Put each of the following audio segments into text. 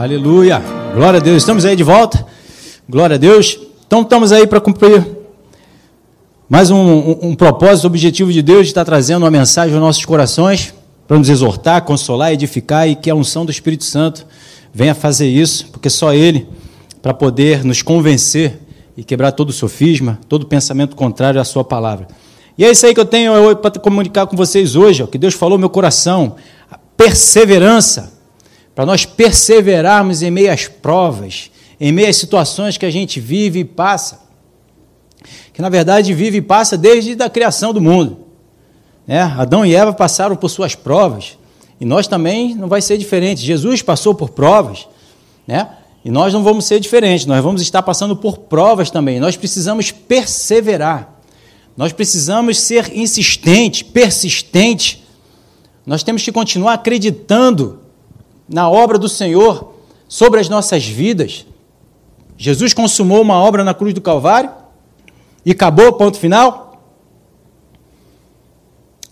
Aleluia. Glória a Deus. Estamos aí de volta. Glória a Deus. Então estamos aí para cumprir mais um, um, um, propósito, objetivo de Deus de estar trazendo uma mensagem aos nossos corações para nos exortar, consolar, edificar e que a unção do Espírito Santo venha fazer isso, porque só Ele para poder nos convencer e quebrar todo o sofisma, todo pensamento contrário à Sua palavra. E é isso aí que eu tenho para comunicar com vocês hoje, o que Deus falou no meu coração, a perseverança para nós perseverarmos em meio às provas, em meio às situações que a gente vive e passa. Que na verdade vive e passa desde a criação do mundo. Né? Adão e Eva passaram por suas provas. E nós também não vai ser diferente. Jesus passou por provas, né? E nós não vamos ser diferentes, nós vamos estar passando por provas também. Nós precisamos perseverar. Nós precisamos ser insistentes, persistentes. Nós temos que continuar acreditando na obra do Senhor sobre as nossas vidas. Jesus consumou uma obra na cruz do Calvário e acabou, ponto final.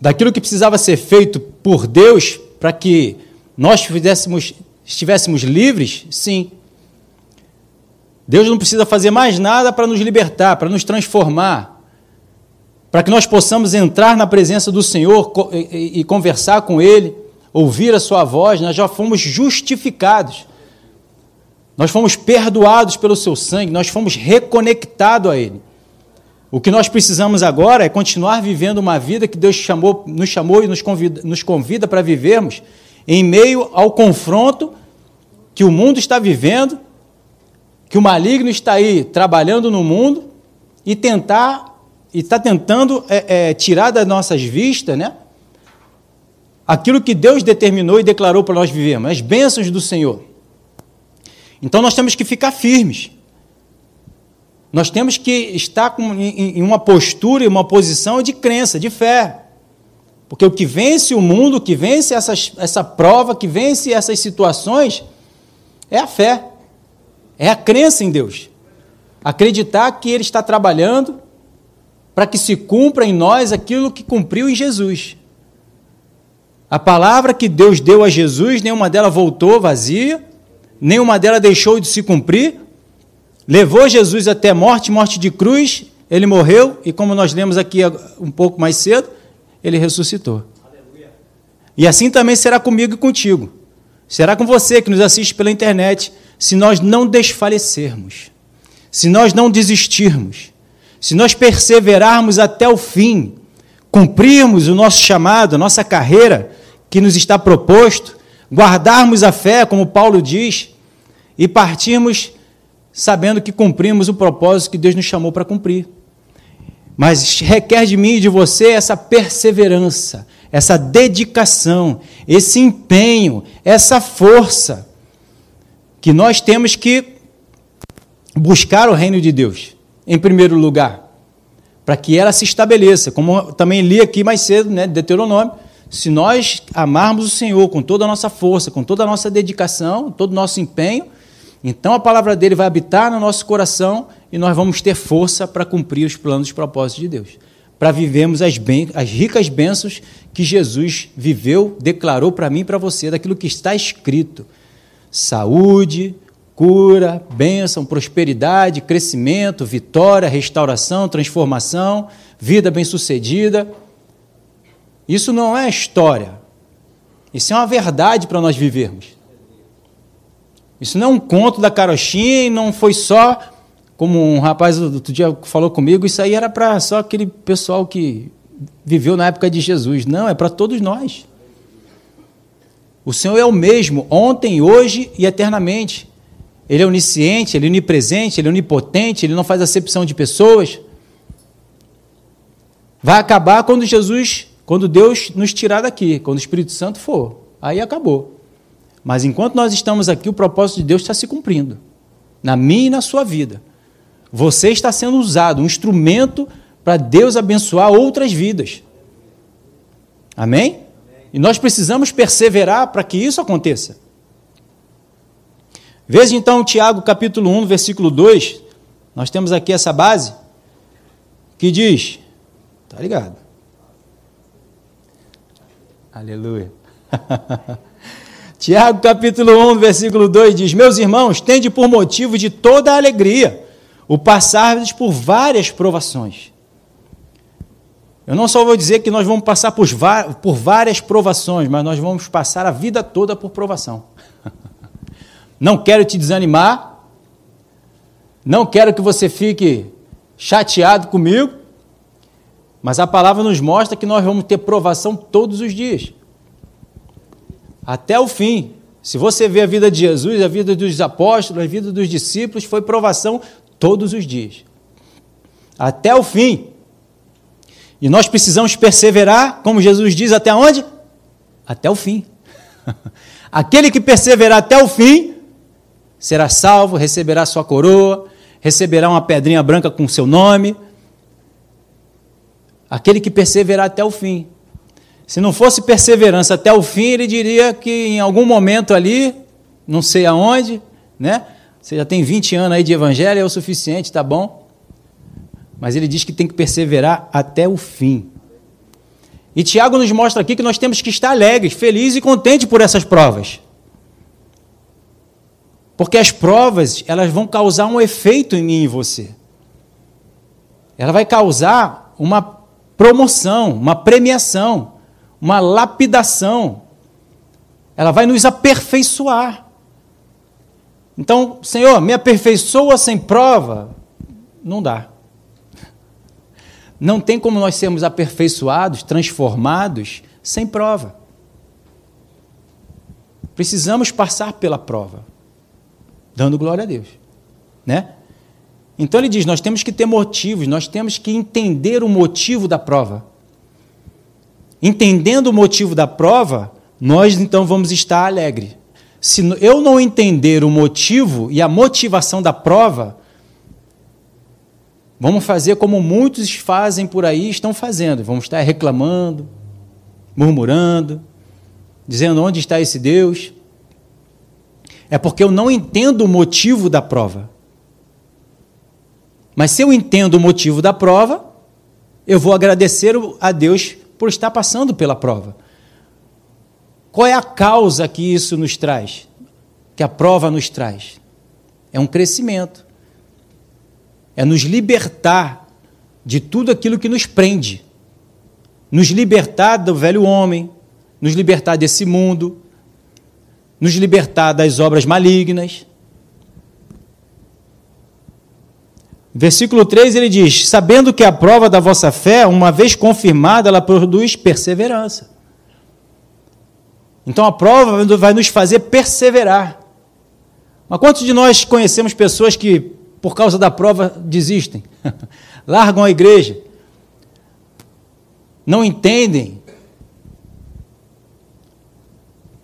Daquilo que precisava ser feito por Deus para que nós fizéssemos, estivéssemos livres, sim. Deus não precisa fazer mais nada para nos libertar, para nos transformar, para que nós possamos entrar na presença do Senhor e conversar com Ele ouvir a sua voz, nós já fomos justificados. Nós fomos perdoados pelo seu sangue, nós fomos reconectados a ele. O que nós precisamos agora é continuar vivendo uma vida que Deus chamou, nos chamou e nos convida, nos convida para vivermos em meio ao confronto que o mundo está vivendo, que o maligno está aí trabalhando no mundo e tentar e está tentando é, é, tirar das nossas vistas, né? Aquilo que Deus determinou e declarou para nós vivermos, as bênçãos do Senhor. Então nós temos que ficar firmes. Nós temos que estar em uma postura e uma posição de crença, de fé. Porque o que vence o mundo, o que vence essas, essa prova, que vence essas situações, é a fé. É a crença em Deus. Acreditar que Ele está trabalhando para que se cumpra em nós aquilo que cumpriu em Jesus. A palavra que Deus deu a Jesus, nenhuma dela voltou vazia, nenhuma dela deixou de se cumprir. Levou Jesus até morte, morte de cruz, ele morreu e, como nós lemos aqui um pouco mais cedo, ele ressuscitou. Aleluia. E assim também será comigo e contigo. Será com você que nos assiste pela internet, se nós não desfalecermos, se nós não desistirmos, se nós perseverarmos até o fim, cumprirmos o nosso chamado, a nossa carreira, que nos está proposto, guardarmos a fé, como Paulo diz, e partirmos sabendo que cumprimos o propósito que Deus nos chamou para cumprir. Mas requer de mim e de você essa perseverança, essa dedicação, esse empenho, essa força que nós temos que buscar o reino de Deus, em primeiro lugar, para que ela se estabeleça, como também li aqui mais cedo, né, Deuteronômio, se nós amarmos o Senhor com toda a nossa força, com toda a nossa dedicação, todo o nosso empenho, então a palavra dele vai habitar no nosso coração e nós vamos ter força para cumprir os planos e propósitos de Deus. Para vivermos as, ben as ricas bênçãos que Jesus viveu, declarou para mim e para você, daquilo que está escrito: saúde, cura, bênção, prosperidade, crescimento, vitória, restauração, transformação, vida bem-sucedida. Isso não é história. Isso é uma verdade para nós vivermos. Isso não é um conto da carochinha e não foi só, como um rapaz outro dia falou comigo, isso aí era para só aquele pessoal que viveu na época de Jesus. Não, é para todos nós. O Senhor é o mesmo, ontem, hoje e eternamente. Ele é onisciente, ele é onipresente, ele é onipotente, ele não faz acepção de pessoas. Vai acabar quando Jesus quando Deus nos tirar daqui, quando o Espírito Santo for, aí acabou. Mas enquanto nós estamos aqui, o propósito de Deus está se cumprindo, na minha e na sua vida. Você está sendo usado, um instrumento para Deus abençoar outras vidas. Amém? E nós precisamos perseverar para que isso aconteça. Veja então Tiago capítulo 1, versículo 2. Nós temos aqui essa base que diz, tá ligado? Aleluia. Tiago capítulo 1, versículo 2 diz: Meus irmãos, tende por motivo de toda alegria o passar por várias provações. Eu não só vou dizer que nós vamos passar por, por várias provações, mas nós vamos passar a vida toda por provação. Não quero te desanimar, não quero que você fique chateado comigo, mas a palavra nos mostra que nós vamos ter provação todos os dias. Até o fim. Se você vê a vida de Jesus, a vida dos apóstolos, a vida dos discípulos, foi provação todos os dias. Até o fim. E nós precisamos perseverar, como Jesus diz, até onde? Até o fim. Aquele que perseverar até o fim será salvo, receberá sua coroa, receberá uma pedrinha branca com seu nome. Aquele que perseverar até o fim. Se não fosse perseverança até o fim, ele diria que em algum momento ali, não sei aonde, né? Você já tem 20 anos aí de evangelho, é o suficiente, tá bom? Mas ele diz que tem que perseverar até o fim. E Tiago nos mostra aqui que nós temos que estar alegres, felizes e contentes por essas provas. Porque as provas, elas vão causar um efeito em mim e em você. Ela vai causar uma promoção, uma premiação, uma lapidação. Ela vai nos aperfeiçoar. Então, Senhor, me aperfeiçoa sem prova? Não dá. Não tem como nós sermos aperfeiçoados, transformados, sem prova. Precisamos passar pela prova dando glória a Deus, né? Então ele diz: nós temos que ter motivos, nós temos que entender o motivo da prova. Entendendo o motivo da prova, nós então vamos estar alegres. Se eu não entender o motivo e a motivação da prova, vamos fazer como muitos fazem por aí, estão fazendo. Vamos estar reclamando, murmurando, dizendo onde está esse Deus. É porque eu não entendo o motivo da prova. Mas se eu entendo o motivo da prova, eu vou agradecer a Deus por estar passando pela prova. Qual é a causa que isso nos traz? Que a prova nos traz? É um crescimento. É nos libertar de tudo aquilo que nos prende. Nos libertar do velho homem, nos libertar desse mundo, nos libertar das obras malignas. Versículo 3 ele diz: Sabendo que a prova da vossa fé, uma vez confirmada, ela produz perseverança. Então a prova vai nos fazer perseverar. Mas quantos de nós conhecemos pessoas que, por causa da prova, desistem? Largam a igreja? Não entendem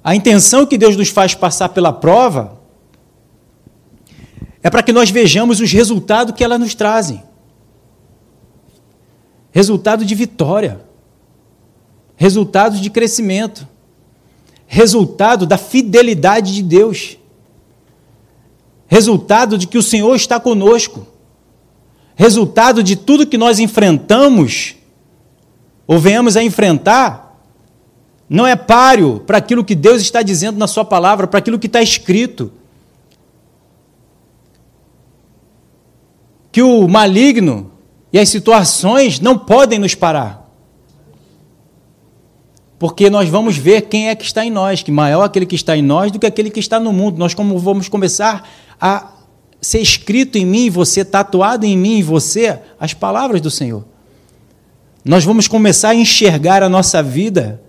A intenção que Deus nos faz passar pela prova é para que nós vejamos os resultados que elas nos trazem. Resultado de vitória, resultado de crescimento, resultado da fidelidade de Deus, resultado de que o Senhor está conosco, resultado de tudo que nós enfrentamos ou venhamos a enfrentar não é páreo para aquilo que Deus está dizendo na Sua palavra, para aquilo que está escrito. Que o maligno e as situações não podem nos parar. Porque nós vamos ver quem é que está em nós, que maior aquele que está em nós do que aquele que está no mundo. Nós como vamos começar a ser escrito em mim e você, tatuado em mim e você, as palavras do Senhor. Nós vamos começar a enxergar a nossa vida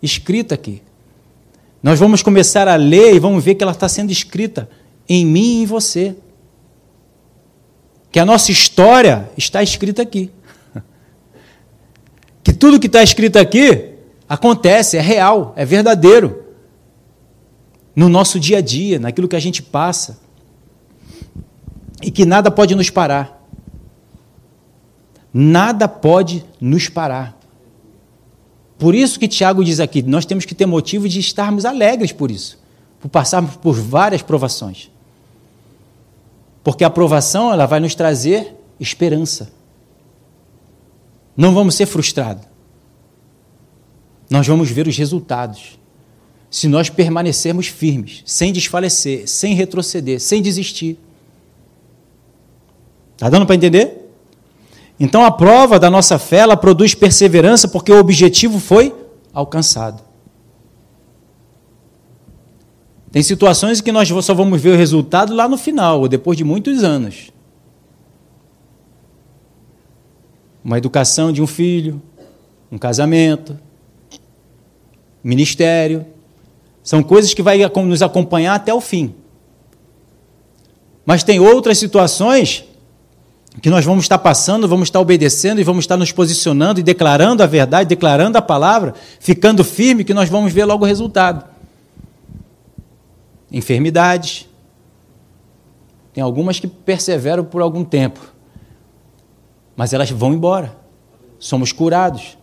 escrita aqui. Nós vamos começar a ler e vamos ver que ela está sendo escrita em mim e em você. Que a nossa história está escrita aqui. Que tudo que está escrito aqui acontece, é real, é verdadeiro. No nosso dia a dia, naquilo que a gente passa. E que nada pode nos parar. Nada pode nos parar. Por isso que Tiago diz aqui, nós temos que ter motivo de estarmos alegres por isso, por passarmos por várias provações. Porque a provação ela vai nos trazer esperança. Não vamos ser frustrados. Nós vamos ver os resultados. se nós permanecermos firmes, sem desfalecer, sem retroceder, sem desistir. Está dando para entender? Então a prova da nossa fé ela produz perseverança porque o objetivo foi alcançado. Tem situações em que nós só vamos ver o resultado lá no final, ou depois de muitos anos. Uma educação de um filho, um casamento, ministério. São coisas que vai nos acompanhar até o fim. Mas tem outras situações que nós vamos estar passando, vamos estar obedecendo e vamos estar nos posicionando e declarando a verdade, declarando a palavra, ficando firme, que nós vamos ver logo o resultado. Enfermidades. Tem algumas que perseveram por algum tempo, mas elas vão embora. Somos curados.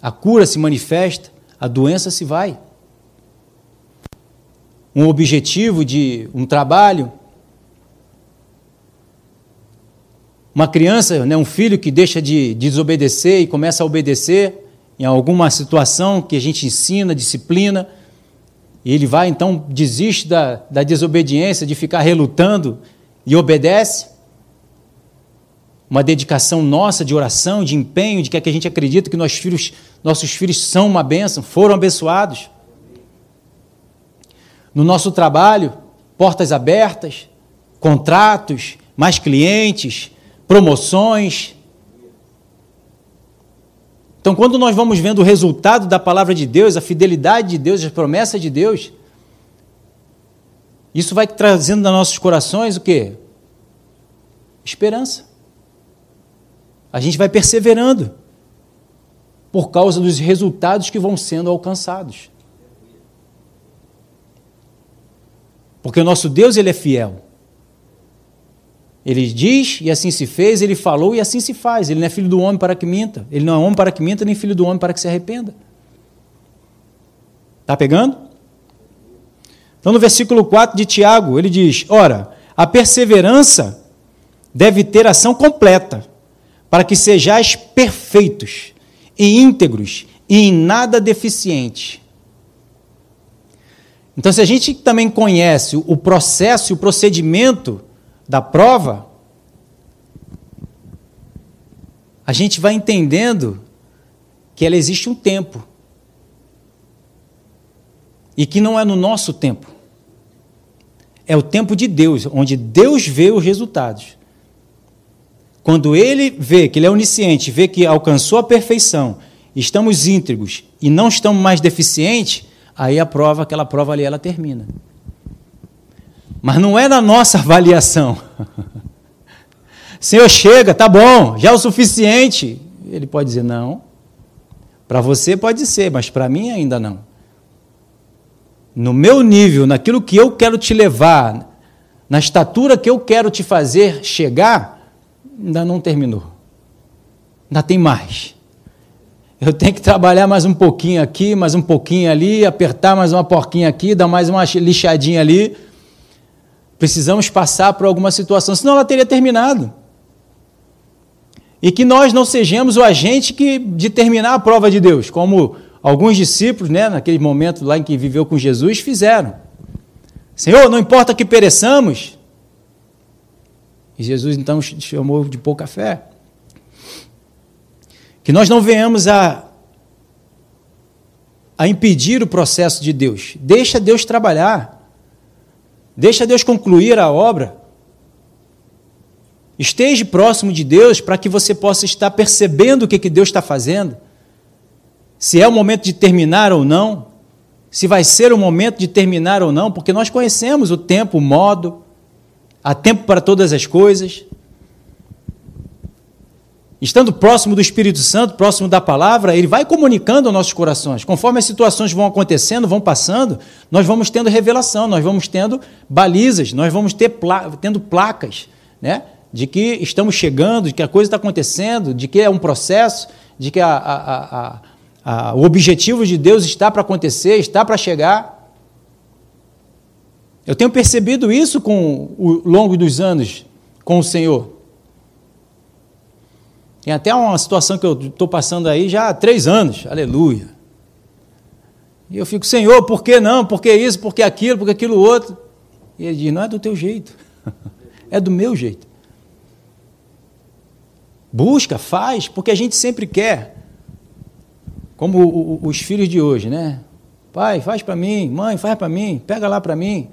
A cura se manifesta, a doença se vai. Um objetivo de um trabalho, uma criança, né, um filho que deixa de desobedecer e começa a obedecer em alguma situação que a gente ensina, disciplina, e ele vai então, desiste da, da desobediência, de ficar relutando e obedece. Uma dedicação nossa de oração, de empenho, de que, é que a gente acredita que nossos filhos, nossos filhos são uma bênção, foram abençoados. No nosso trabalho, portas abertas, contratos, mais clientes, promoções. Então, quando nós vamos vendo o resultado da palavra de Deus, a fidelidade de Deus, as promessas de Deus, isso vai trazendo nos nossos corações o quê? Esperança. A gente vai perseverando por causa dos resultados que vão sendo alcançados. Porque o nosso Deus ele é fiel. Ele diz e assim se fez, ele falou e assim se faz. Ele não é filho do homem para que minta. Ele não é homem para que minta, nem filho do homem para que se arrependa. Está pegando? Então, no versículo 4 de Tiago, ele diz: Ora, a perseverança deve ter ação completa, para que sejais perfeitos e íntegros e em nada deficientes. Então, se a gente também conhece o processo e o procedimento da prova, a gente vai entendendo que ela existe um tempo. E que não é no nosso tempo. É o tempo de Deus, onde Deus vê os resultados. Quando ele vê que ele é onisciente, vê que alcançou a perfeição, estamos íntegros e não estamos mais deficientes, aí a prova, aquela prova ali, ela termina. Mas não é na nossa avaliação. Senhor, chega, tá bom, já é o suficiente. Ele pode dizer: não. Para você pode ser, mas para mim ainda não. No meu nível, naquilo que eu quero te levar, na estatura que eu quero te fazer chegar, ainda não terminou. Ainda tem mais. Eu tenho que trabalhar mais um pouquinho aqui, mais um pouquinho ali, apertar mais uma porquinha aqui, dar mais uma lixadinha ali Precisamos passar por alguma situação, senão ela teria terminado. E que nós não sejamos o agente que, de terminar a prova de Deus, como alguns discípulos, né, naquele momento lá em que viveu com Jesus, fizeram. Senhor, não importa que pereçamos. E Jesus então chamou de pouca fé. Que nós não venhamos a, a impedir o processo de Deus. Deixa Deus trabalhar. Deixa Deus concluir a obra. Esteja próximo de Deus para que você possa estar percebendo o que, que Deus está fazendo. Se é o momento de terminar ou não. Se vai ser o momento de terminar ou não, porque nós conhecemos o tempo, o modo. Há tempo para todas as coisas. Estando próximo do Espírito Santo, próximo da palavra, ele vai comunicando aos nossos corações. Conforme as situações vão acontecendo, vão passando, nós vamos tendo revelação, nós vamos tendo balizas, nós vamos ter pla tendo placas, né? De que estamos chegando, de que a coisa está acontecendo, de que é um processo, de que a, a, a, o objetivo de Deus está para acontecer, está para chegar. Eu tenho percebido isso com o longo dos anos com o Senhor. Tem até uma situação que eu estou passando aí já há três anos, aleluia. E eu fico, Senhor, por que não? Por que isso? Por que aquilo? Por que aquilo outro? E ele diz: Não é do teu jeito, é do meu jeito. Busca, faz, porque a gente sempre quer. Como os filhos de hoje, né? Pai, faz para mim, mãe, faz para mim, pega lá para mim,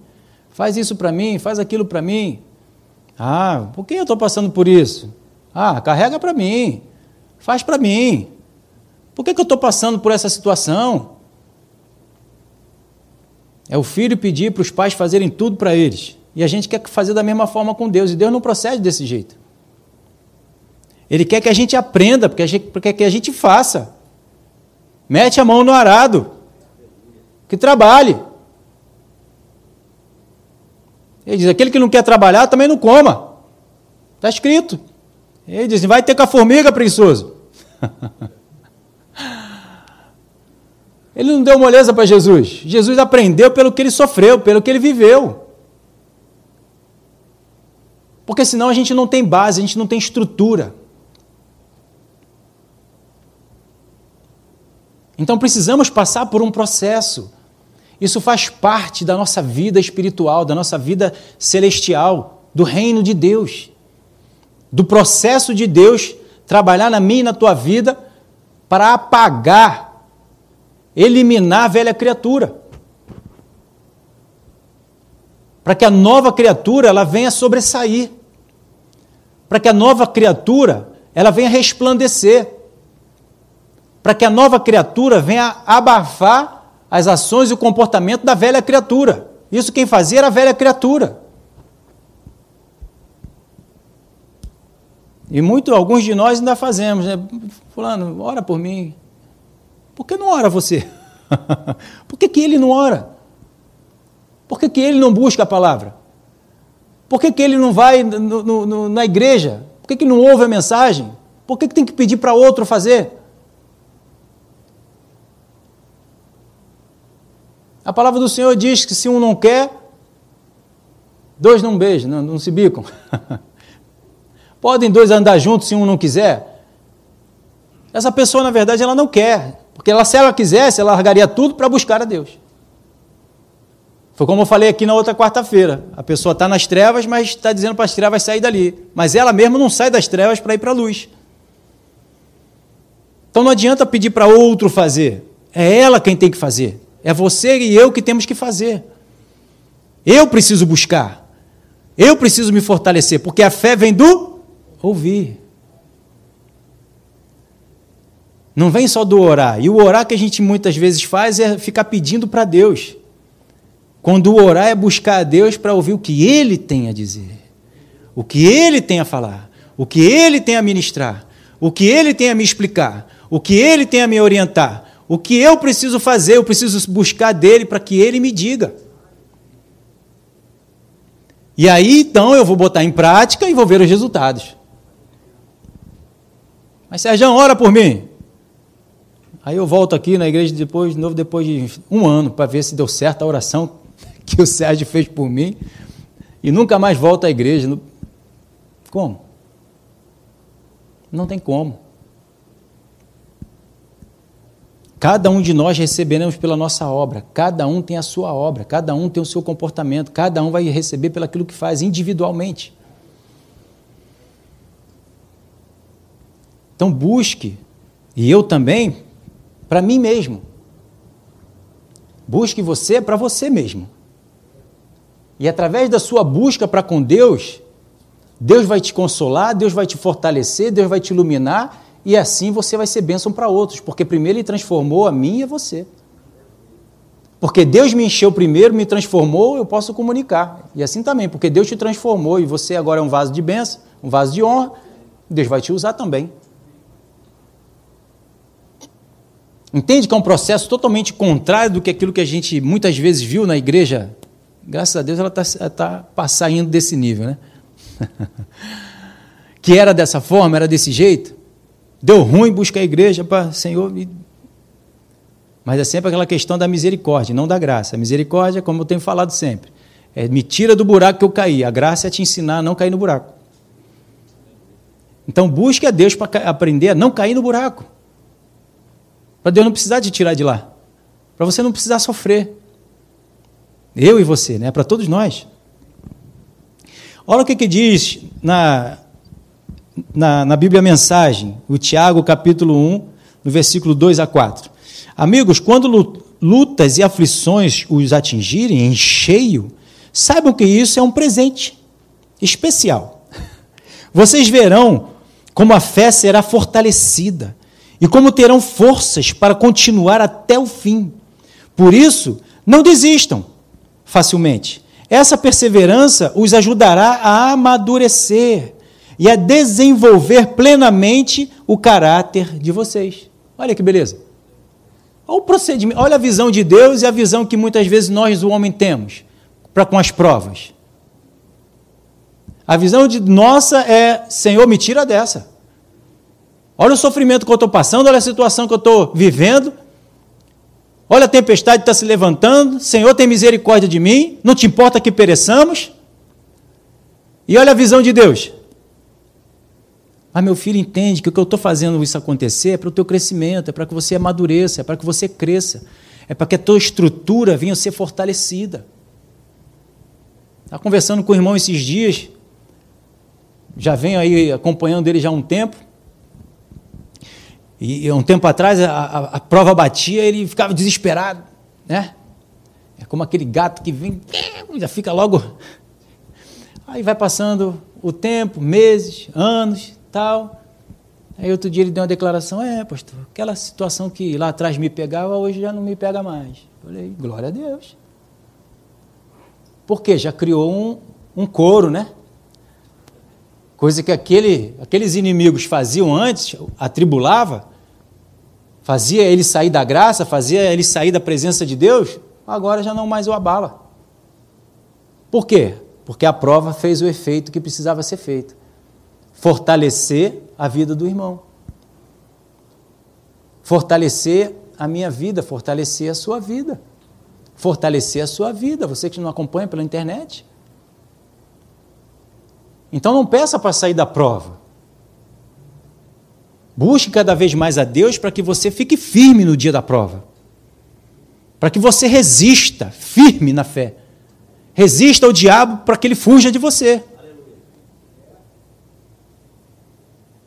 faz isso para mim, faz aquilo para mim. Ah, por que eu estou passando por isso? Ah, carrega para mim, faz para mim. Por que, que eu estou passando por essa situação? É o filho pedir para os pais fazerem tudo para eles. E a gente quer fazer da mesma forma com Deus. E Deus não procede desse jeito. Ele quer que a gente aprenda, porque, a gente, porque que a gente faça. Mete a mão no arado. Que trabalhe. Ele diz: aquele que não quer trabalhar também não coma. Está escrito. Ele diz: vai ter com a formiga, preguiçoso. Ele não deu moleza para Jesus. Jesus aprendeu pelo que ele sofreu, pelo que ele viveu. Porque senão a gente não tem base, a gente não tem estrutura. Então precisamos passar por um processo. Isso faz parte da nossa vida espiritual, da nossa vida celestial, do reino de Deus. Do processo de Deus trabalhar na minha e na tua vida para apagar eliminar a velha criatura. Para que a nova criatura ela venha sobressair. Para que a nova criatura ela venha resplandecer. Para que a nova criatura venha abafar as ações e o comportamento da velha criatura. Isso quem fazia era a velha criatura. E muito, alguns de nós ainda fazemos, né? Fulano, ora por mim. Por que não ora você? Por que, que ele não ora? Por que, que ele não busca a palavra? Por que, que ele não vai no, no, na igreja? Por que, que não ouve a mensagem? Por que, que tem que pedir para outro fazer? A palavra do Senhor diz que se um não quer, dois não beijam, não, não se bicam. Podem dois andar juntos se um não quiser? Essa pessoa, na verdade, ela não quer. Porque ela, se ela quisesse, ela largaria tudo para buscar a Deus. Foi como eu falei aqui na outra quarta-feira. A pessoa está nas trevas, mas está dizendo para as trevas sair dali. Mas ela mesma não sai das trevas para ir para a luz. Então não adianta pedir para outro fazer. É ela quem tem que fazer. É você e eu que temos que fazer. Eu preciso buscar. Eu preciso me fortalecer, porque a fé vem do ouvir. Não vem só do orar. E o orar que a gente muitas vezes faz é ficar pedindo para Deus. Quando o orar é buscar a Deus para ouvir o que Ele tem a dizer, o que Ele tem a falar, o que Ele tem a ministrar, o que Ele tem a me explicar, o que Ele tem a me orientar, o que eu preciso fazer, eu preciso buscar dele para que Ele me diga. E aí então eu vou botar em prática e vou ver os resultados. Mas Sérgio, ora por mim. Aí eu volto aqui na igreja depois, de novo, depois de um ano, para ver se deu certo a oração que o Sérgio fez por mim. E nunca mais volto à igreja. Como? Não tem como. Cada um de nós receberemos pela nossa obra. Cada um tem a sua obra, cada um tem o seu comportamento, cada um vai receber pelo aquilo que faz individualmente. Então busque, e eu também, para mim mesmo. Busque você para você mesmo. E através da sua busca para com Deus, Deus vai te consolar, Deus vai te fortalecer, Deus vai te iluminar e assim você vai ser bênção para outros, porque primeiro Ele transformou a mim e a você. Porque Deus me encheu primeiro, me transformou, eu posso comunicar. E assim também, porque Deus te transformou e você agora é um vaso de bênção, um vaso de honra, Deus vai te usar também. Entende que é um processo totalmente contrário do que aquilo que a gente muitas vezes viu na igreja? Graças a Deus ela está tá saindo desse nível, né? que era dessa forma, era desse jeito. Deu ruim buscar a igreja para Senhor. Me... Mas é sempre aquela questão da misericórdia, não da graça. A misericórdia, como eu tenho falado sempre, é me tira do buraco que eu caí. A graça é te ensinar a não cair no buraco. Então busque a Deus para aprender a não cair no buraco. Para Deus não precisar te tirar de lá. para você não precisar sofrer. Eu e você, né? Para todos nós. Olha o que, que diz na, na, na Bíblia Mensagem, o Tiago, capítulo 1, no versículo 2 a 4. Amigos, quando lutas e aflições os atingirem em cheio, saibam que isso é um presente especial. Vocês verão como a fé será fortalecida e como terão forças para continuar até o fim. Por isso, não desistam facilmente. Essa perseverança os ajudará a amadurecer e a desenvolver plenamente o caráter de vocês. Olha que beleza. Olha o procedimento, olha a visão de Deus e a visão que muitas vezes nós, o homem, temos para com as provas. A visão de nossa é: Senhor, me tira dessa. Olha o sofrimento que eu estou passando, olha a situação que eu estou vivendo. Olha a tempestade que está se levantando. Senhor, tem misericórdia de mim. Não te importa que pereçamos. E olha a visão de Deus. Ah, meu filho, entende que o que eu estou fazendo isso acontecer é para o teu crescimento, é para que você amadureça, é para que você cresça, é para que a tua estrutura venha a ser fortalecida. Estava conversando com o irmão esses dias, já venho aí acompanhando ele já há um tempo. E um tempo atrás a, a, a, prova batia, ele ficava desesperado, né? É como aquele gato que vem, já fica logo. Aí vai passando o tempo, meses, anos, tal. Aí outro dia ele deu uma declaração: É, pastor, aquela situação que lá atrás me pegava, hoje já não me pega mais. Eu falei: Glória a Deus. Por quê? Já criou um, um coro, né? Coisa que aquele, aqueles inimigos faziam antes, atribulava, fazia ele sair da graça, fazia ele sair da presença de Deus, agora já não mais o abala. Por quê? Porque a prova fez o efeito que precisava ser feito fortalecer a vida do irmão. Fortalecer a minha vida, fortalecer a sua vida. Fortalecer a sua vida, você que não acompanha pela internet. Então não peça para sair da prova. Busque cada vez mais a Deus para que você fique firme no dia da prova. Para que você resista firme na fé. Resista ao diabo para que ele fuja de você.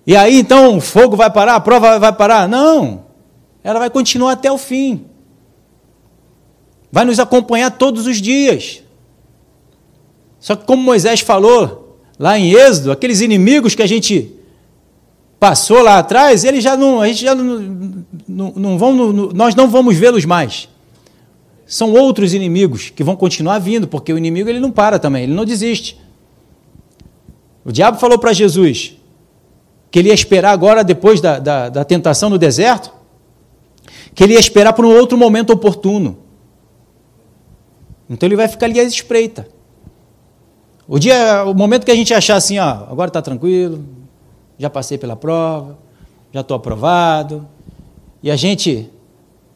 E aí então o fogo vai parar, a prova vai parar? Não. Ela vai continuar até o fim. Vai nos acompanhar todos os dias. Só que como Moisés falou lá em Êxodo, aqueles inimigos que a gente passou lá atrás, eles já não, a gente já não, não, não vão, nós não vamos vê-los mais. São outros inimigos que vão continuar vindo, porque o inimigo ele não para também, ele não desiste. O diabo falou para Jesus: que ele ia esperar agora, depois da, da, da tentação no deserto, que ele ia esperar por um outro momento oportuno. Então ele vai ficar ali à espreita. O dia, o momento que a gente achar assim, ó, agora está tranquilo, já passei pela prova, já estou aprovado, e a gente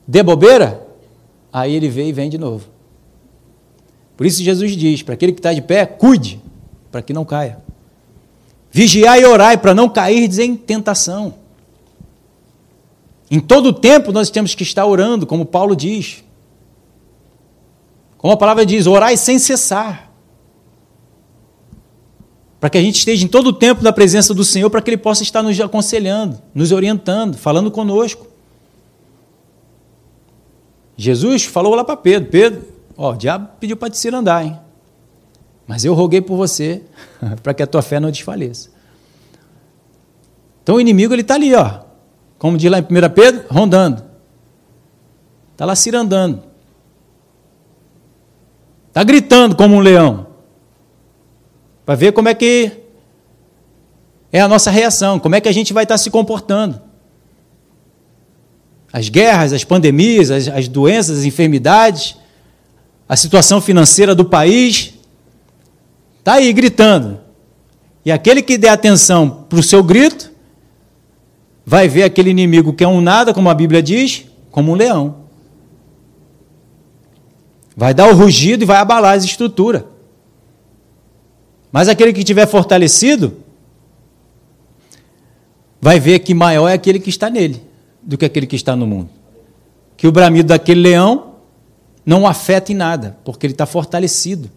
dê bobeira, aí ele vem e vem de novo. Por isso Jesus diz, para aquele que está de pé, cuide, para que não caia. Vigiai e orai para não cair em tentação. Em todo o tempo nós temos que estar orando, como Paulo diz. Como a palavra diz, orai sem cessar. Para que a gente esteja em todo o tempo na presença do Senhor, para que Ele possa estar nos aconselhando, nos orientando, falando conosco. Jesus falou lá para Pedro: Pedro, ó, o diabo pediu para te andar, hein? Mas eu roguei por você para que a tua fé não desfaleça. Então o inimigo ele está ali, ó, como diz lá em 1 Pedro, rondando. Está lá cirandando. Está gritando como um leão. Para ver como é que é a nossa reação, como é que a gente vai estar tá se comportando. As guerras, as pandemias, as, as doenças, as enfermidades, a situação financeira do país, Está aí gritando. E aquele que der atenção para o seu grito, vai ver aquele inimigo que é um nada, como a Bíblia diz, como um leão. Vai dar o rugido e vai abalar as estruturas. Mas aquele que tiver fortalecido, vai ver que maior é aquele que está nele do que aquele que está no mundo. que o bramido daquele leão não afeta em nada, porque ele está fortalecido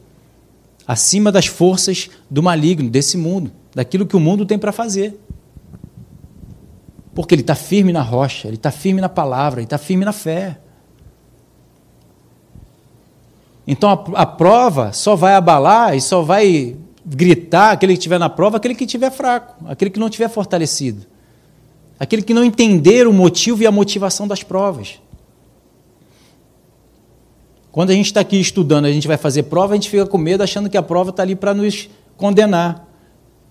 acima das forças do maligno, desse mundo, daquilo que o mundo tem para fazer. Porque ele está firme na rocha, ele está firme na palavra, ele está firme na fé. Então a, a, prova só vai abalar e só vai gritar aquele que estiver na prova, aquele que estiver fraco, aquele que não estiver fortalecido, aquele que não entender o motivo e a motivação das provas. Quando a gente está aqui estudando, a gente vai fazer prova, a gente fica com medo achando que a prova está ali para nos condenar,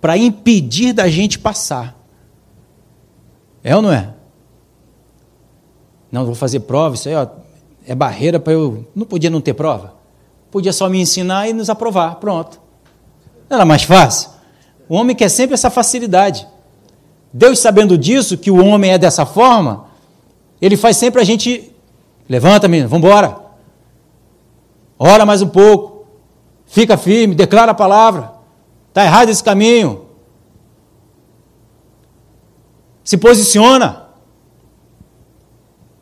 para impedir da gente passar. É ou não é? Não, vou fazer prova, isso aí ó, é barreira para eu. Não podia não ter prova? Podia só me ensinar e nos aprovar, pronto. Não era mais fácil? O homem quer sempre essa facilidade. Deus, sabendo disso, que o homem é dessa forma, ele faz sempre a gente. Levanta, menino, vamos embora. Ora mais um pouco. Fica firme, declara a palavra. Está errado esse caminho. Se posiciona.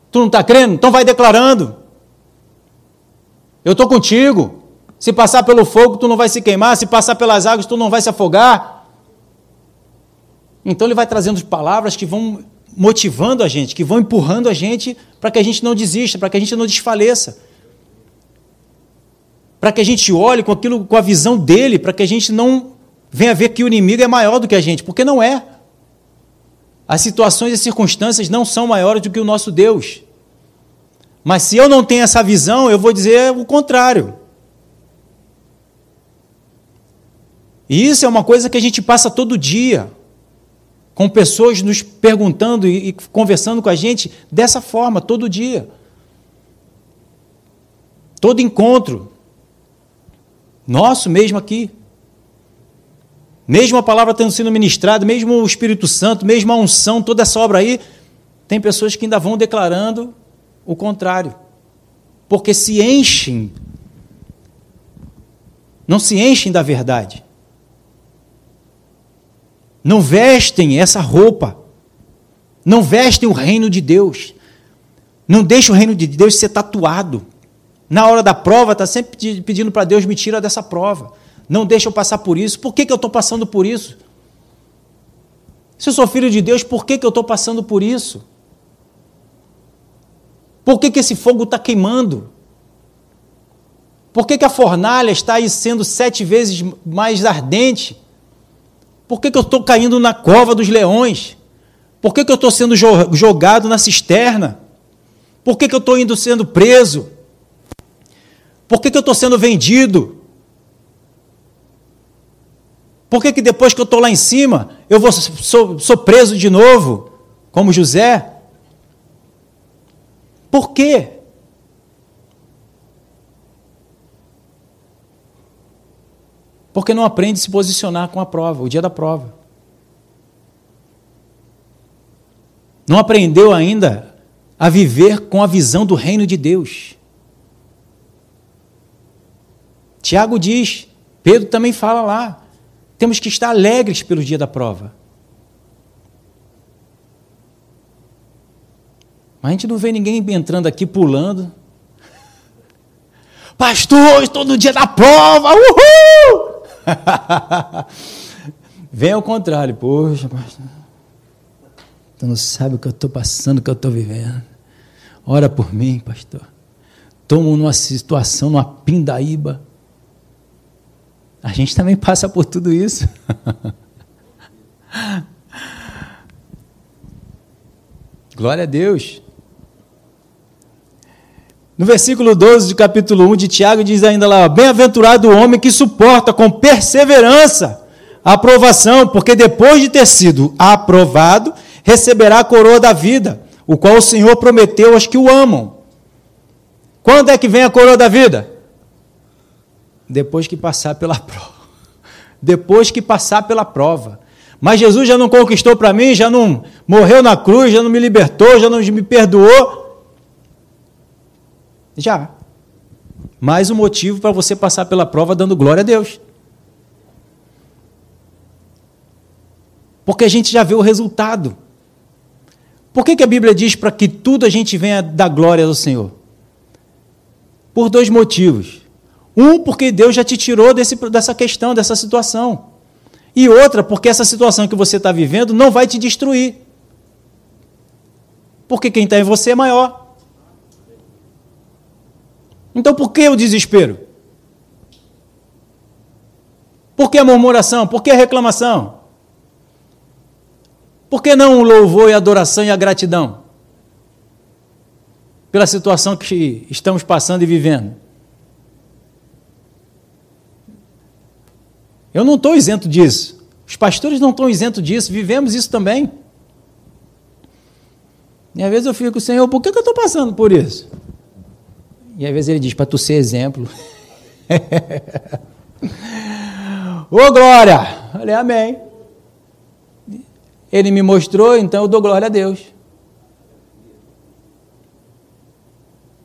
Tu não está crendo? Então vai declarando. Eu estou contigo. Se passar pelo fogo, tu não vai se queimar. Se passar pelas águas, tu não vai se afogar. Então ele vai trazendo palavras que vão motivando a gente, que vão empurrando a gente para que a gente não desista, para que a gente não desfaleça. Para que a gente olhe com aquilo, com a visão dele, para que a gente não venha ver que o inimigo é maior do que a gente, porque não é. As situações e circunstâncias não são maiores do que o nosso Deus. Mas se eu não tenho essa visão, eu vou dizer o contrário. E isso é uma coisa que a gente passa todo dia, com pessoas nos perguntando e conversando com a gente dessa forma, todo dia. Todo encontro. Nosso mesmo aqui. Mesmo a palavra tendo sido ministrada, mesmo o Espírito Santo, mesmo a unção, toda essa obra aí, tem pessoas que ainda vão declarando o contrário. Porque se enchem, não se enchem da verdade. Não vestem essa roupa. Não vestem o reino de Deus. Não deixa o reino de Deus ser tatuado. Na hora da prova, está sempre pedindo para Deus me tira dessa prova. Não deixa eu passar por isso. Por que, que eu estou passando por isso? Se eu sou filho de Deus, por que, que eu estou passando por isso? Por que, que esse fogo está queimando? Por que, que a fornalha está aí sendo sete vezes mais ardente? Por que, que eu estou caindo na cova dos leões? Por que, que eu estou sendo jogado na cisterna? Por que, que eu estou indo sendo preso? Por que, que eu estou sendo vendido? Por que, que depois que eu estou lá em cima, eu vou, sou, sou preso de novo, como José? Por quê? Porque não aprende a se posicionar com a prova, o dia da prova. Não aprendeu ainda a viver com a visão do reino de Deus. Tiago diz, Pedro também fala lá, temos que estar alegres pelo dia da prova. Mas a gente não vê ninguém entrando aqui pulando. Pastor, estou no dia da prova, uhul! Vem ao contrário, poxa, pastor. Tu não sabe o que eu estou passando, o que eu estou vivendo. Ora por mim, pastor. Estou numa situação, numa pindaíba. A gente também passa por tudo isso. Glória a Deus. No versículo 12 do capítulo 1 de Tiago diz ainda lá: Bem-aventurado o homem que suporta com perseverança a aprovação, porque depois de ter sido aprovado, receberá a coroa da vida, o qual o Senhor prometeu aos que o amam. Quando é que vem a coroa da vida? Depois que passar pela prova. Depois que passar pela prova. Mas Jesus já não conquistou para mim, já não morreu na cruz, já não me libertou, já não me perdoou. Já. Mais um motivo para você passar pela prova dando glória a Deus. Porque a gente já vê o resultado. Por que, que a Bíblia diz para que tudo a gente venha da glória do Senhor? Por dois motivos. Um, porque Deus já te tirou desse, dessa questão, dessa situação. E outra, porque essa situação que você está vivendo não vai te destruir. Porque quem está em você é maior. Então por que o desespero? Por que a murmuração? Por que a reclamação? Por que não o louvor e a adoração e a gratidão? Pela situação que estamos passando e vivendo. Eu não estou isento disso. Os pastores não estão isentos disso. Vivemos isso também. E às vezes eu fico, Senhor, por que, eu estou passando por isso? E às vezes ele diz, para tu ser exemplo. Ô glória! Eu falei, amém. Ele me mostrou, então eu dou glória a Deus.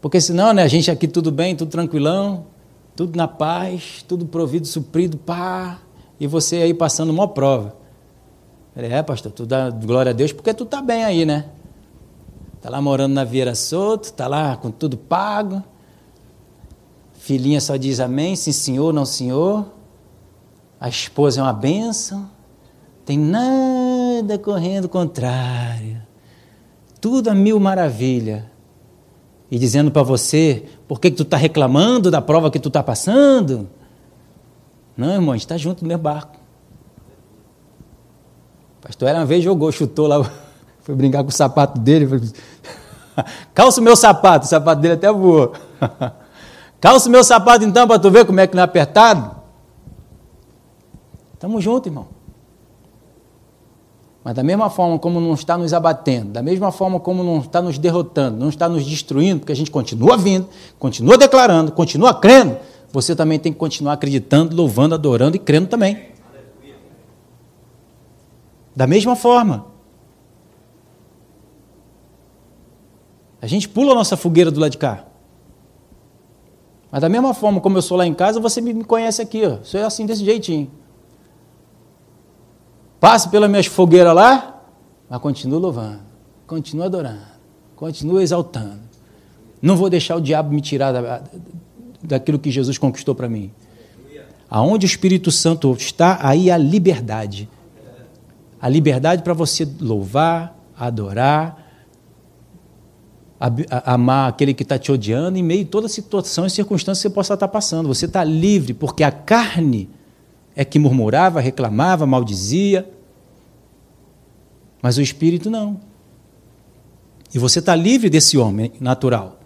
Porque senão, né, a gente aqui tudo bem, tudo tranquilão, tudo na paz, tudo provido, suprido, pá, e você aí passando uma prova. falei, é, pastor, tu dá glória a Deus porque tu tá bem aí, né? Tá lá morando na Vieira Soto, tá lá com tudo pago. Filhinha só diz amém, sim senhor, não senhor. A esposa é uma bênção. Tem nada correndo contrário. Tudo a mil maravilha. E dizendo para você, por que, que tu está reclamando da prova que tu está passando? Não, irmão, a gente está junto no meu barco. O pastor era uma vez jogou, chutou lá, foi brincar com o sapato dele. Calça o meu sapato, o sapato dele até voou. Calça o meu sapato então para tu ver como é que não é apertado. Estamos juntos, irmão. Mas da mesma forma como não está nos abatendo, da mesma forma como não está nos derrotando, não está nos destruindo, porque a gente continua vindo, continua declarando, continua crendo, você também tem que continuar acreditando, louvando, adorando e crendo também. Da mesma forma. A gente pula a nossa fogueira do lado de cá. Mas da mesma forma como eu sou lá em casa, você me conhece aqui, ó. Sou assim desse jeitinho. Passo pelas minhas fogueiras lá, mas continuo louvando, continuo adorando, continuo exaltando. Não vou deixar o diabo me tirar da, daquilo que Jesus conquistou para mim. Aonde o Espírito Santo está, aí a liberdade. A liberdade para você louvar, adorar, amar aquele que está te odiando em meio a toda situação e circunstância que você possa estar passando. Você está livre, porque a carne é que murmurava, reclamava, maldizia. Mas o espírito não. E você está livre desse homem natural.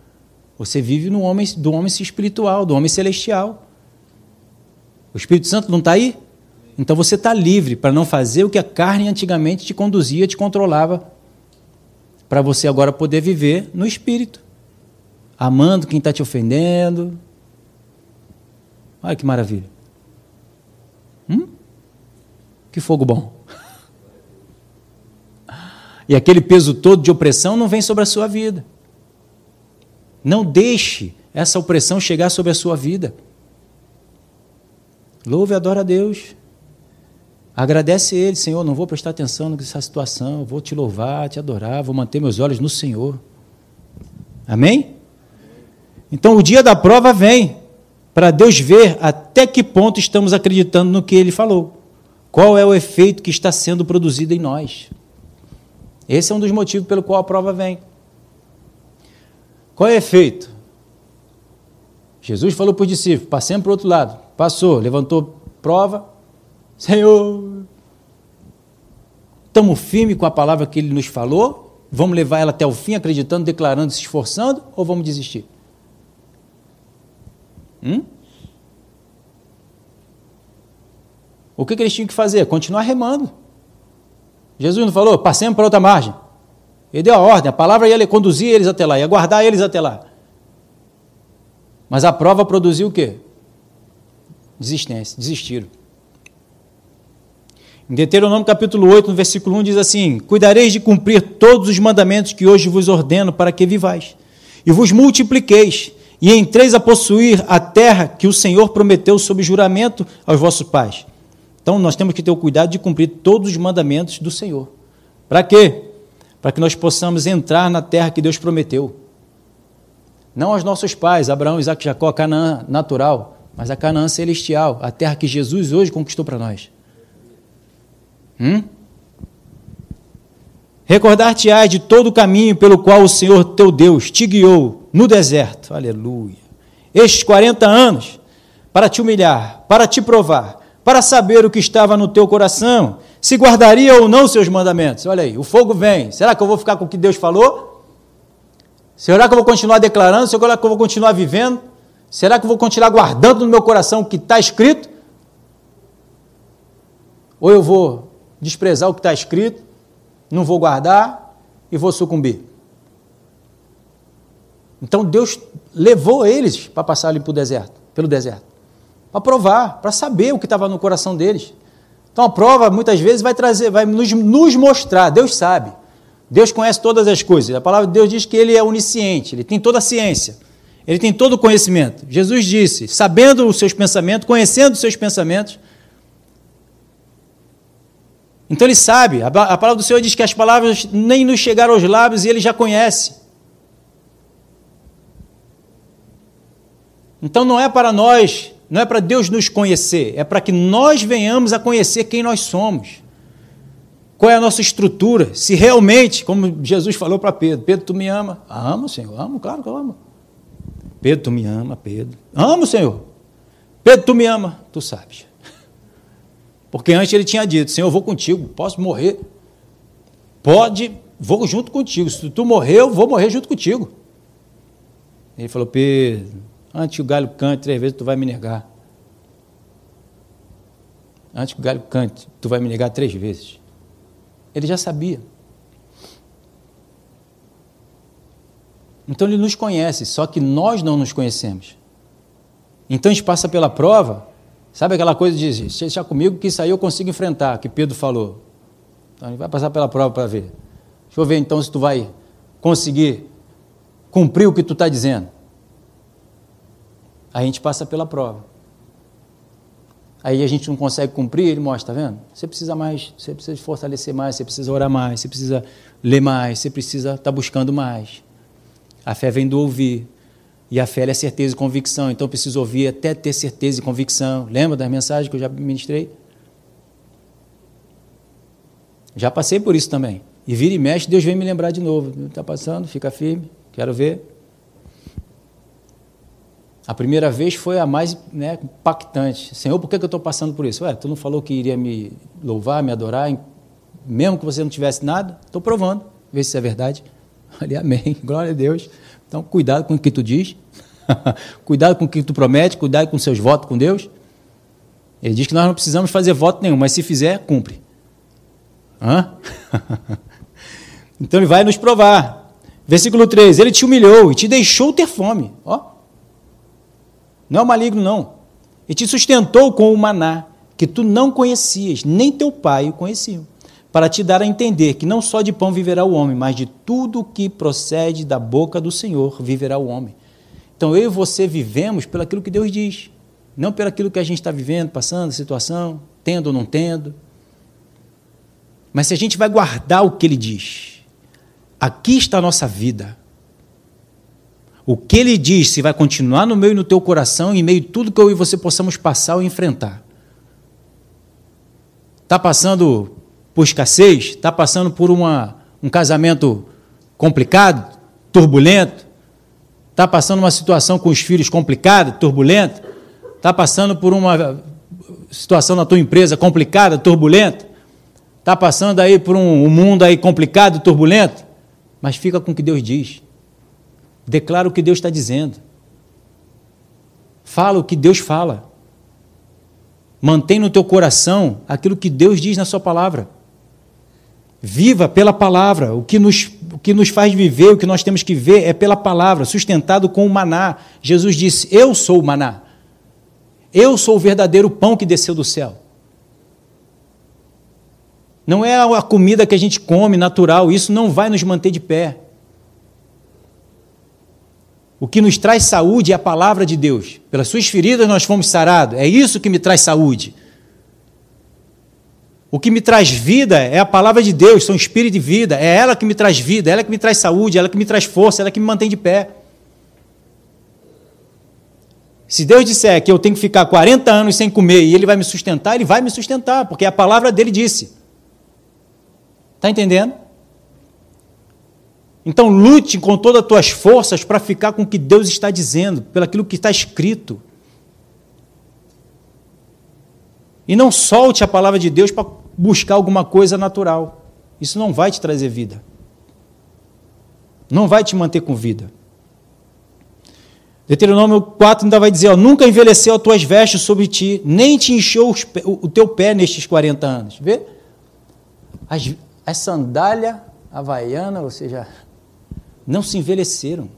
Você vive no homem, do homem espiritual, do homem celestial. O Espírito Santo não está aí? Então você está livre para não fazer o que a carne antigamente te conduzia, te controlava. Para você agora poder viver no Espírito. Amando quem está te ofendendo. Olha que maravilha. Hum? Que fogo bom. E aquele peso todo de opressão não vem sobre a sua vida. Não deixe essa opressão chegar sobre a sua vida. Louve e adora a Deus. Agradece Ele, Senhor. Não vou prestar atenção nessa situação. Vou te louvar, te adorar. Vou manter meus olhos no Senhor. Amém? Então o dia da prova vem para Deus ver até que ponto estamos acreditando no que ele falou. Qual é o efeito que está sendo produzido em nós? Esse é um dos motivos pelo qual a prova vem. Qual é o efeito? Jesus falou para os discípulos: passemos para o outro lado. Passou, levantou prova. Senhor, estamos firmes com a palavra que ele nos falou? Vamos levar ela até o fim, acreditando, declarando, se esforçando, ou vamos desistir? Hum? O que, que eles tinham que fazer? Continuar remando. Jesus não falou, passemos para outra margem. Ele deu a ordem, a palavra ia conduzir eles até lá, ia guardar eles até lá. Mas a prova produziu o quê? Desistência, desistiram. Em Deuteronômio capítulo 8, no versículo 1, diz assim: Cuidareis de cumprir todos os mandamentos que hoje vos ordeno para que vivais, e vos multipliqueis, e entreis a possuir a terra que o Senhor prometeu sob juramento aos vossos pais. Então nós temos que ter o cuidado de cumprir todos os mandamentos do Senhor. Para quê? para que nós possamos entrar na terra que Deus prometeu. Não aos nossos pais, Abraão, Isaac Jacó, a Canaã natural, mas a Canaã celestial, a terra que Jesus hoje conquistou para nós. Hum? Recordar-te-ás de todo o caminho pelo qual o Senhor teu Deus te guiou no deserto. Aleluia. Estes 40 anos para te humilhar, para te provar, para saber o que estava no teu coração, se guardaria ou não seus mandamentos. Olha aí, o fogo vem. Será que eu vou ficar com o que Deus falou? Será que eu vou continuar declarando? Será que eu vou continuar vivendo? Será que eu vou continuar guardando no meu coração o que está escrito? Ou eu vou desprezar o que está escrito, não vou guardar e vou sucumbir? Então Deus levou eles para passar ali pelo deserto, pelo deserto para provar, para saber o que estava no coração deles. Então a prova muitas vezes vai trazer, vai nos, nos, mostrar, Deus sabe. Deus conhece todas as coisas. A palavra de Deus diz que ele é onisciente, ele tem toda a ciência. Ele tem todo o conhecimento. Jesus disse: sabendo os seus pensamentos, conhecendo os seus pensamentos. Então ele sabe, a palavra do Senhor diz que as palavras nem nos chegaram aos lábios e ele já conhece. Então não é para nós não é para Deus nos conhecer, é para que nós venhamos a conhecer quem nós somos. Qual é a nossa estrutura? Se realmente, como Jesus falou para Pedro, Pedro, tu me ama? Amo, Senhor, amo, claro que eu amo. Pedro, tu me ama, Pedro. Amo, Senhor. Pedro, tu me ama? Tu sabes. Porque antes ele tinha dito, Senhor, eu vou contigo, posso morrer. Pode, vou junto contigo. Se tu morrer, eu vou morrer junto contigo. Ele falou, Pedro, Antes que o galho cante três vezes, tu vai me negar. Antes que o galho cante, tu vai me negar três vezes. Ele já sabia. Então ele nos conhece, só que nós não nos conhecemos. Então a gente passa pela prova, sabe aquela coisa de deixar comigo que isso aí eu consigo enfrentar, que Pedro falou. Então a gente vai passar pela prova para ver. Deixa eu ver então se tu vai conseguir cumprir o que tu está dizendo a gente passa pela prova. Aí a gente não consegue cumprir, ele mostra, tá vendo? Você precisa mais, você precisa fortalecer mais, você precisa orar mais, você precisa ler mais, você precisa estar tá buscando mais. A fé vem do ouvir. E a fé é certeza e convicção. Então preciso ouvir até ter certeza e convicção. Lembra das mensagens que eu já ministrei? Já passei por isso também. E vira e mexe, Deus vem me lembrar de novo. Está passando, fica firme, quero ver. A primeira vez foi a mais né, impactante. Senhor, por que, que eu estou passando por isso? Ué, tu não falou que iria me louvar, me adorar, mesmo que você não tivesse nada? Estou provando, ver se é verdade. Ali, amém. Glória a Deus. Então, cuidado com o que tu diz. cuidado com o que tu promete, cuidado com seus votos com Deus. Ele diz que nós não precisamos fazer voto nenhum, mas se fizer, cumpre. Hã? então ele vai nos provar. Versículo 3: Ele te humilhou e te deixou ter fome. Ó. Não é maligno, não. E te sustentou com o maná, que tu não conhecias, nem teu pai o conheciam, para te dar a entender que não só de pão viverá o homem, mas de tudo que procede da boca do Senhor viverá o homem. Então eu e você vivemos pelo aquilo que Deus diz, não pelo aquilo que a gente está vivendo, passando, situação, tendo ou não tendo. Mas se a gente vai guardar o que ele diz, aqui está a nossa vida. O que ele diz se vai continuar no meio e no teu coração, em meio a tudo que eu e você possamos passar ou enfrentar. Está passando por escassez? Está passando por uma, um casamento complicado, turbulento? Está passando uma situação com os filhos complicada, turbulenta? Está passando por uma situação na tua empresa complicada, turbulenta? Está passando aí por um, um mundo aí complicado, turbulento? Mas fica com o que Deus diz. Declara o que Deus está dizendo. Fala o que Deus fala. Mantém no teu coração aquilo que Deus diz na sua palavra. Viva pela palavra. O que, nos, o que nos faz viver, o que nós temos que ver é pela palavra, sustentado com o maná. Jesus disse: Eu sou o maná. Eu sou o verdadeiro pão que desceu do céu. Não é a comida que a gente come natural, isso não vai nos manter de pé. O que nos traz saúde é a palavra de Deus. Pelas suas feridas nós fomos sarados. É isso que me traz saúde. O que me traz vida é a palavra de Deus, são espírito de vida, é ela que me traz vida, é ela que me traz saúde, é ela que me traz força, é ela que me mantém de pé. Se Deus disser que eu tenho que ficar 40 anos sem comer e Ele vai me sustentar, Ele vai me sustentar, porque a palavra dele disse. Está entendendo? Então lute com todas as tuas forças para ficar com o que Deus está dizendo, pelo aquilo que está escrito. E não solte a palavra de Deus para buscar alguma coisa natural. Isso não vai te trazer vida. Não vai te manter com vida. Deuteronômio 4 ainda vai dizer: ó, Nunca envelheceu as tuas vestes sobre ti, nem te encheu o, teu pé nestes 40 anos. Vê? As, as sandália havaiana, ou seja, não se envelheceram.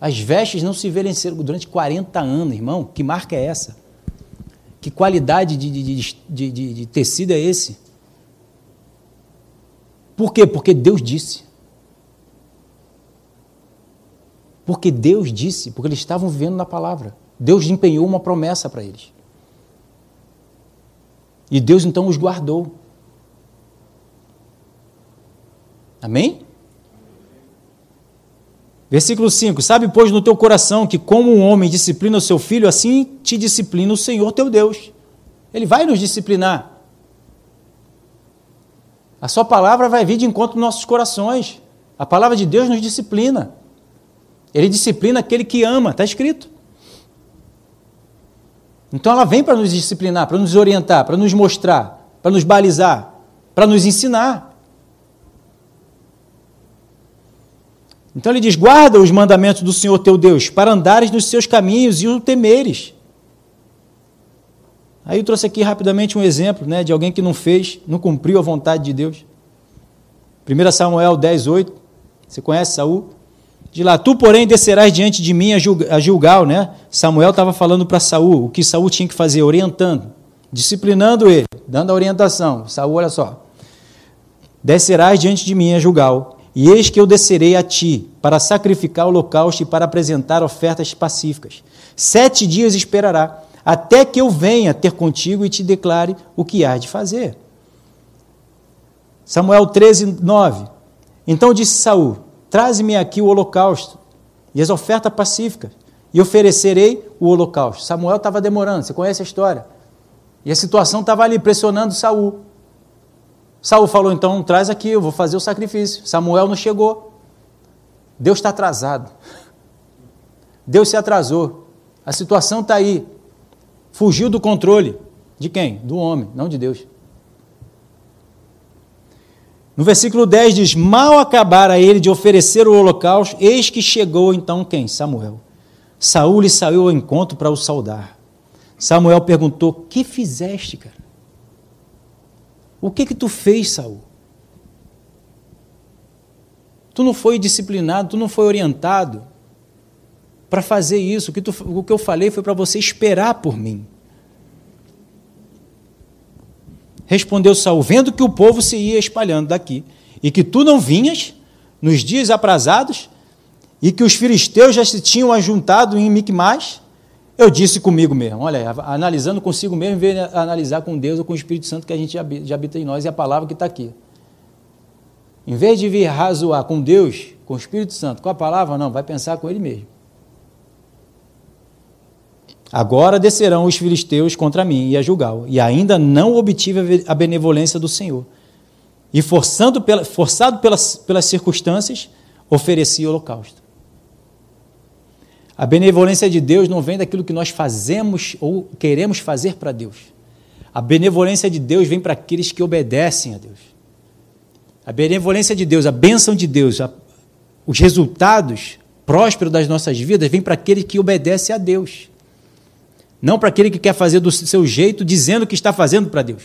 As vestes não se envelheceram durante 40 anos, irmão. Que marca é essa? Que qualidade de, de, de, de tecido é esse? Por quê? Porque Deus disse. Porque Deus disse, porque eles estavam vivendo na palavra. Deus empenhou uma promessa para eles. E Deus então os guardou. Amém? Versículo 5: Sabe, pois, no teu coração que, como um homem disciplina o seu filho, assim te disciplina o Senhor teu Deus. Ele vai nos disciplinar. A sua palavra vai vir de encontro nos nossos corações. A palavra de Deus nos disciplina. Ele disciplina aquele que ama, está escrito. Então ela vem para nos disciplinar, para nos orientar, para nos mostrar, para nos balizar, para nos ensinar. Então ele diz: guarda os mandamentos do Senhor teu Deus, para andares nos seus caminhos e o temeres. Aí eu trouxe aqui rapidamente um exemplo né, de alguém que não fez, não cumpriu a vontade de Deus. 1 Samuel 10, 8. Você conhece Saul? de lá, tu, porém, descerás diante de mim a, Gilgal, né? Samuel estava falando para Saul o que Saul tinha que fazer, orientando, disciplinando ele, dando a orientação. Saul, olha só. Descerás diante de mim a Gilgal, e eis que eu descerei a ti para sacrificar o holocausto e para apresentar ofertas pacíficas. Sete dias esperará, até que eu venha ter contigo e te declare o que há de fazer. Samuel 13, 9. Então disse Saul: Traze-me aqui o holocausto e as ofertas pacíficas, e oferecerei o holocausto. Samuel estava demorando, você conhece a história. E a situação estava ali pressionando Saul. Saul falou: então traz aqui, eu vou fazer o sacrifício. Samuel não chegou. Deus está atrasado. Deus se atrasou. A situação está aí. Fugiu do controle. De quem? Do homem, não de Deus. No versículo 10 diz: Mal acabara ele de oferecer o holocausto, eis que chegou então quem? Samuel. Saul lhe saiu ao encontro para o saudar. Samuel perguntou: Que fizeste, cara? O que que tu fez, Saul? Tu não foi disciplinado, tu não foi orientado para fazer isso. O que, tu, o que eu falei foi para você esperar por mim. Respondeu Saul, vendo que o povo se ia espalhando daqui, e que tu não vinhas nos dias aprazados, e que os filisteus já se tinham ajuntado em Micmas, eu disse comigo mesmo, olha, analisando consigo mesmo, em vez de analisar com Deus ou com o Espírito Santo que a gente já habita em nós, e a palavra que está aqui. Em vez de vir razoar com Deus, com o Espírito Santo, com a palavra, não, vai pensar com ele mesmo. Agora descerão os filisteus contra mim e a julgá-lo, e ainda não obtive a benevolência do Senhor. E forçando pela, forçado pelas, pelas circunstâncias, ofereci holocausto. A benevolência de Deus não vem daquilo que nós fazemos ou queremos fazer para Deus. A benevolência de Deus vem para aqueles que obedecem a Deus. A benevolência de Deus, a bênção de Deus, a, os resultados prósperos das nossas vidas vêm para aquele que obedece a Deus não para aquele que quer fazer do seu jeito, dizendo que está fazendo para Deus.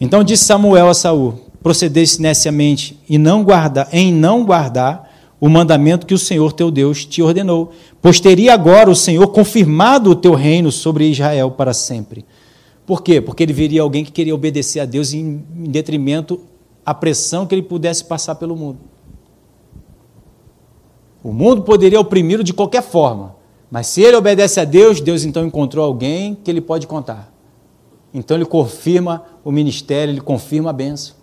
Então disse Samuel a Saul: procedesse neciamente e não guarda, em não guardar o mandamento que o Senhor teu Deus te ordenou, pois teria agora o Senhor confirmado o teu reino sobre Israel para sempre. Por quê? Porque ele viria alguém que queria obedecer a Deus em, detrimento à pressão que ele pudesse passar pelo mundo. O mundo poderia oprimi-lo de qualquer forma, mas se ele obedece a Deus, Deus então encontrou alguém que ele pode contar. então ele confirma o ministério, ele confirma a bênção.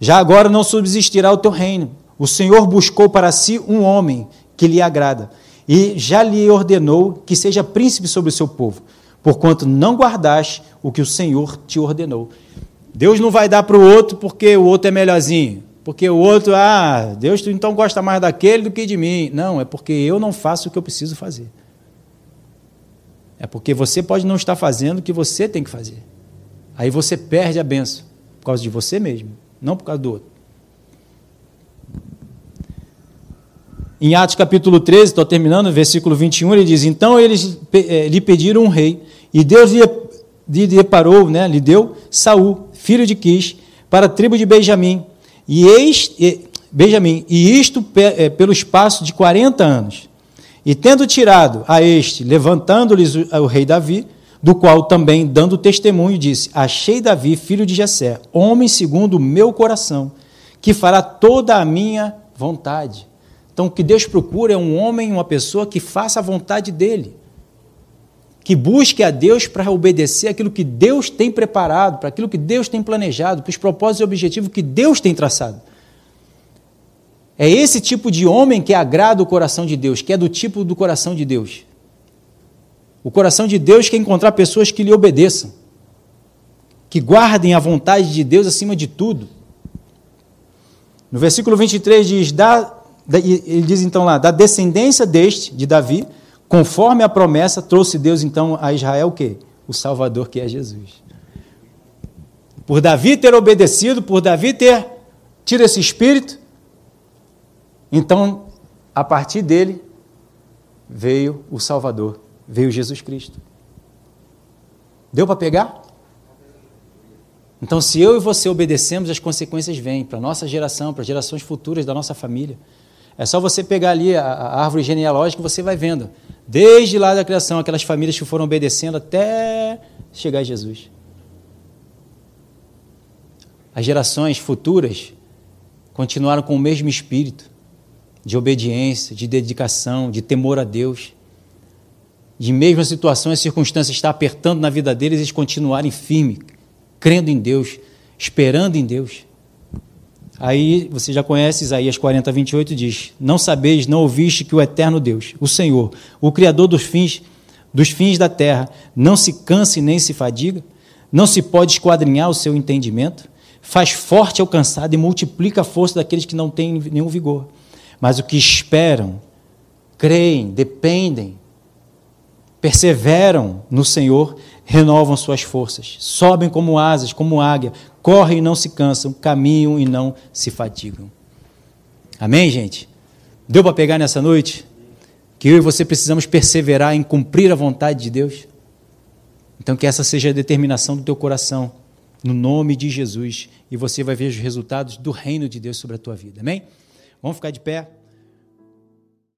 Já agora não subsistirá o teu reino. O Senhor buscou para si um homem que lhe agrada, e já lhe ordenou que seja príncipe sobre o seu povo, porquanto não guardaste o que o Senhor te ordenou. Deus não vai dar para o outro porque o outro é melhorzinho. Porque o outro, ah, Deus então gosta mais daquele do que de mim. Não, é porque eu não faço o que eu preciso fazer. É porque você pode não estar fazendo o que você tem que fazer. Aí você perde a benção por causa de você mesmo, não por causa do outro. Em Atos capítulo 13, estou terminando, versículo 21, ele diz: Então eles eh, lhe pediram um rei, e Deus lhe, deparou, né, lhe deu Saul, filho de Quis, para a tribo de Benjamim e eis, Benjamim, e isto é, pelo espaço de 40 anos. E tendo tirado a este, levantando-lhes o rei Davi, do qual também, dando testemunho, disse: Achei Davi, filho de Jessé, homem segundo o meu coração, que fará toda a minha vontade. Então, o que Deus procura é um homem, uma pessoa que faça a vontade dele. Que busque a Deus para obedecer aquilo que Deus tem preparado, para aquilo que Deus tem planejado, para os propósitos e objetivos que Deus tem traçado. É esse tipo de homem que agrada o coração de Deus, que é do tipo do coração de Deus. O coração de Deus quer encontrar pessoas que lhe obedeçam, que guardem a vontade de Deus acima de tudo. No versículo 23 diz: da, ele diz então lá, da descendência deste, de Davi, Conforme a promessa, trouxe Deus então a Israel o quê? O Salvador que é Jesus. Por Davi ter obedecido, por Davi ter tido esse espírito, então, a partir dele, veio o Salvador, veio Jesus Cristo. Deu para pegar? Então, se eu e você obedecemos, as consequências vêm para a nossa geração, para gerações futuras da nossa família. É só você pegar ali a, a árvore genealógica e você vai vendo. Desde lá da criação, aquelas famílias que foram obedecendo até chegar a Jesus. As gerações futuras continuaram com o mesmo espírito de obediência, de dedicação, de temor a Deus. De mesmo a situação e a circunstância estar apertando na vida deles, eles continuarem firmes, crendo em Deus, esperando em Deus. Aí você já conhece Isaías 40, 28, diz: Não sabeis, não ouviste que o eterno Deus, o Senhor, o Criador dos fins, dos fins da terra, não se canse nem se fadiga, não se pode esquadrinhar o seu entendimento, faz forte ao cansado e multiplica a força daqueles que não têm nenhum vigor. Mas o que esperam, creem, dependem, perseveram no Senhor, renovam suas forças, sobem como asas, como águia, correm e não se cansam, caminham e não se fatigam. Amém, gente? Deu para pegar nessa noite? Que eu e você precisamos perseverar em cumprir a vontade de Deus? Então, que essa seja a determinação do teu coração, no nome de Jesus, e você vai ver os resultados do reino de Deus sobre a tua vida. Amém? Vamos ficar de pé.